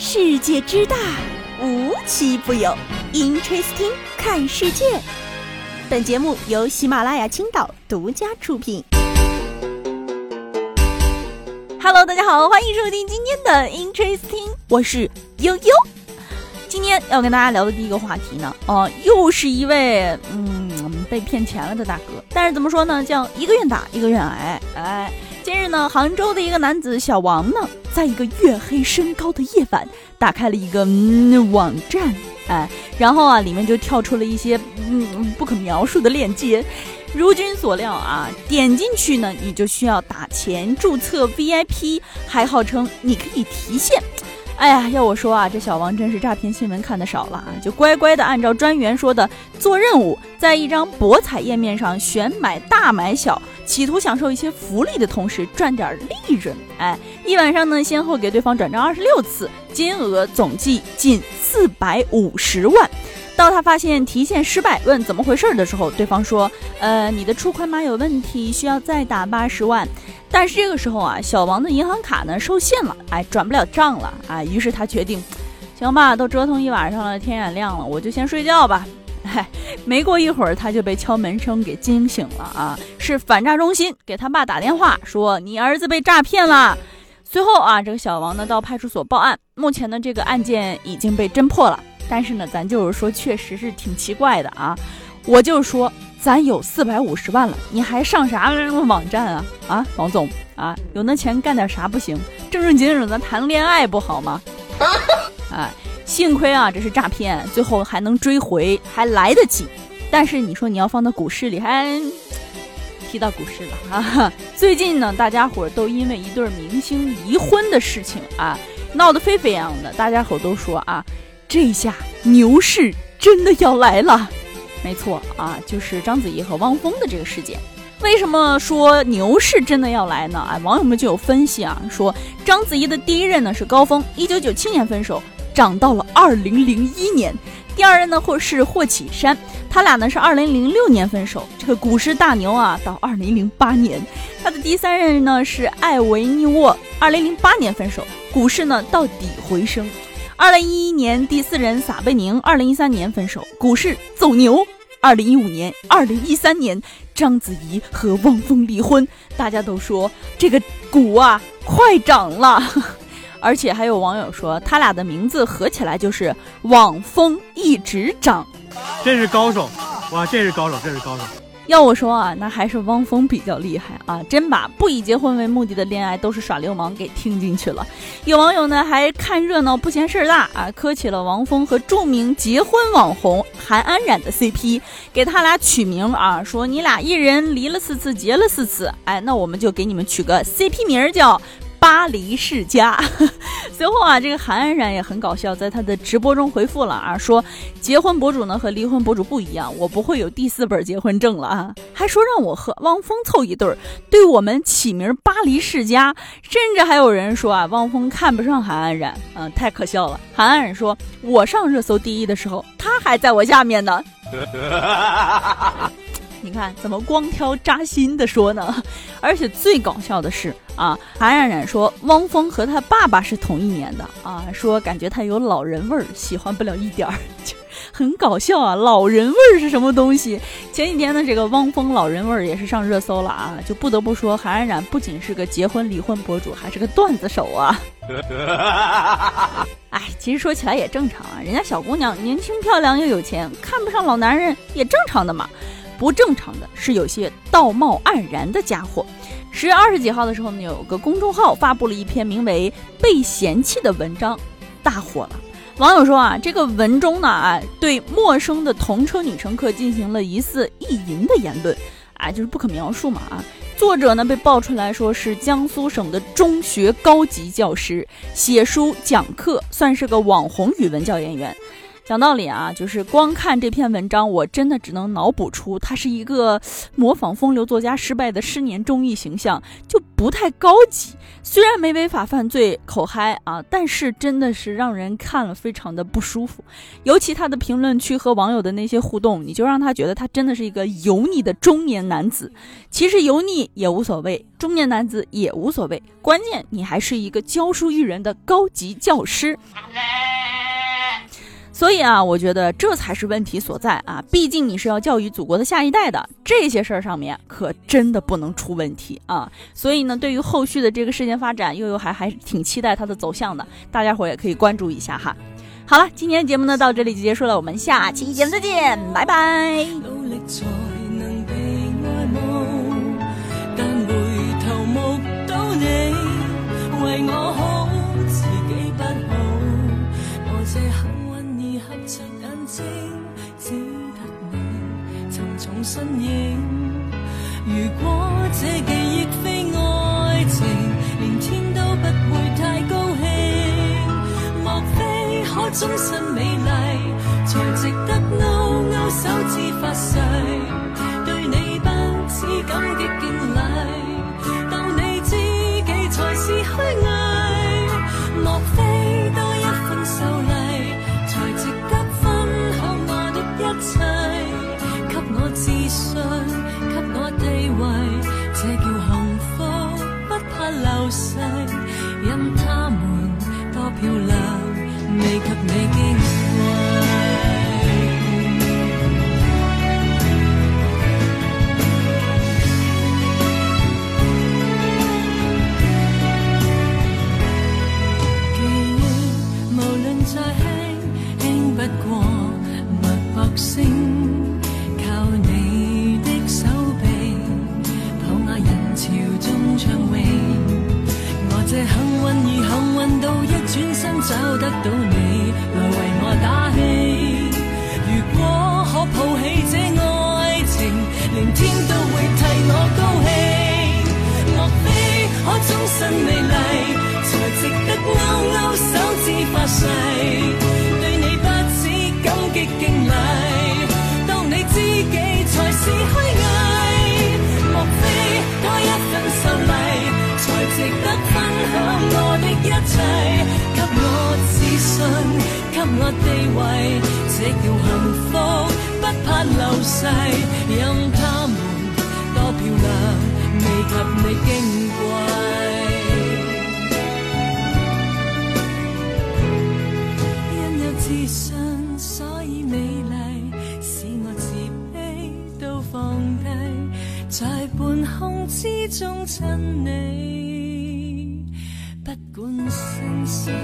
世界之大，无奇不有。Interesting，看世界。本节目由喜马拉雅青岛独家出品。Hello，大家好，欢迎收听今天的 Interesting，我是悠悠。今天要跟大家聊的第一个话题呢，哦，又是一位嗯被骗钱了的大哥。但是怎么说呢，叫一个愿打一个愿挨。哎，近日呢，杭州的一个男子小王呢。在一个月黑深高的夜晚，打开了一个嗯网站，哎，然后啊，里面就跳出了一些嗯不可描述的链接。如君所料啊，点进去呢，你就需要打钱注册 VIP，还号称你可以提现。哎呀，要我说啊，这小王真是诈骗新闻看的少了啊，就乖乖的按照专员说的做任务，在一张博彩页面上选买大买小。企图享受一些福利的同时赚点利润，哎，一晚上呢，先后给对方转账二十六次，金额总计近四百五十万。到他发现提现失败，问怎么回事的时候，对方说：“呃，你的出款码有问题，需要再打八十万。”但是这个时候啊，小王的银行卡呢受限了，哎，转不了账了，啊，于是他决定，行吧，都折腾一晚上了，天也亮了，我就先睡觉吧。嗨，没过一会儿，他就被敲门声给惊醒了啊！是反诈中心给他爸打电话说你儿子被诈骗了。随后啊，这个小王呢到派出所报案，目前呢这个案件已经被侦破了。但是呢，咱就是说，确实是挺奇怪的啊！我就说，咱有四百五十万了，你还上啥网站啊？啊，王总啊，有那钱干点啥不行？正正经经的谈恋爱不好吗？哎。幸亏啊，这是诈骗，最后还能追回，还来得及。但是你说你要放到股市里，还提到股市了啊！最近呢，大家伙都因为一对明星离婚的事情啊，闹得沸沸扬扬的。大家伙都说啊，这下牛市真的要来了。没错啊，就是章子怡和汪峰的这个事件。为什么说牛市真的要来呢？啊，网友们就有分析啊，说章子怡的第一任呢是高峰，一九九七年分手。涨到了二零零一年，第二任呢或是霍启山，他俩呢是二零零六年分手，这个股市大牛啊，到二零零八年，他的第三任呢是艾维尼沃，二零零八年分手，股市呢到底回升，二零一一年第四任撒贝宁，二零一三年分手，股市走牛，二零一五年、二零一三年。章子怡和汪峰离婚，大家都说这个股啊快涨了。而且还有网友说，他俩的名字合起来就是“网风一直涨”，这是高手，哇，这是高手，这是高手。要我说啊，那还是汪峰比较厉害啊，真把不以结婚为目的的恋爱都是耍流氓给听进去了。有网友呢还看热闹不嫌事儿大啊，磕起了王峰和著名结婚网红韩安冉的 CP，给他俩取名啊，说你俩一人离了四次，结了四次，哎，那我们就给你们取个 CP 名叫。巴黎世家。随后啊，这个韩安然也很搞笑，在他的直播中回复了啊，说结婚博主呢和离婚博主不一样，我不会有第四本结婚证了啊，还说让我和汪峰凑一对儿，对我们起名巴黎世家，甚至还有人说啊，汪峰看不上韩安然，嗯，太可笑了。韩安然说，我上热搜第一的时候，他还在我下面呢。你看怎么光挑扎心的说呢？而且最搞笑的是啊，韩冉冉说汪峰和他爸爸是同一年的啊，说感觉他有老人味儿，喜欢不了一点儿，很搞笑啊！老人味儿是什么东西？前几天呢，这个汪峰老人味儿也是上热搜了啊，就不得不说韩冉冉不仅是个结婚离婚博主，还是个段子手啊。哎，其实说起来也正常啊，人家小姑娘年轻漂亮又有钱，看不上老男人也正常的嘛。不正常的是有些道貌岸然的家伙。十月二十几号的时候呢，有个公众号发布了一篇名为《被嫌弃》的文章，大火了。网友说啊，这个文中呢啊，对陌生的同车女乘客进行了疑似意淫的言论，啊，就是不可描述嘛啊。作者呢被爆出来说是江苏省的中学高级教师，写书讲课，算是个网红语文教研员。讲道理啊，就是光看这篇文章，我真的只能脑补出他是一个模仿风流作家失败的失年中意形象，就不太高级。虽然没违法犯罪口嗨啊，但是真的是让人看了非常的不舒服。尤其他的评论区和网友的那些互动，你就让他觉得他真的是一个油腻的中年男子。其实油腻也无所谓，中年男子也无所谓，关键你还是一个教书育人的高级教师。所以啊，我觉得这才是问题所在啊！毕竟你是要教育祖国的下一代的，这些事儿上面可真的不能出问题啊！所以呢，对于后续的这个事件发展，悠悠还还挺期待它的走向的，大家伙也可以关注一下哈。好了，今天节目呢到这里就结束了，我们下期节目再见，拜拜。为我好，自己不好，我这很擦眼睛，只得你沉重身影。如果这记忆非爱情，连天都不会太高兴。莫非可终身美丽流逝。任他们多漂亮，未及你矜这幸运，而幸运到一转身找得到你来为我打气。如果可抱起这爱情，连天都会替我高兴。切，给我自？信给我地位，这叫幸福，不怕流逝。任他们多漂亮，未及你矜贵。不管身上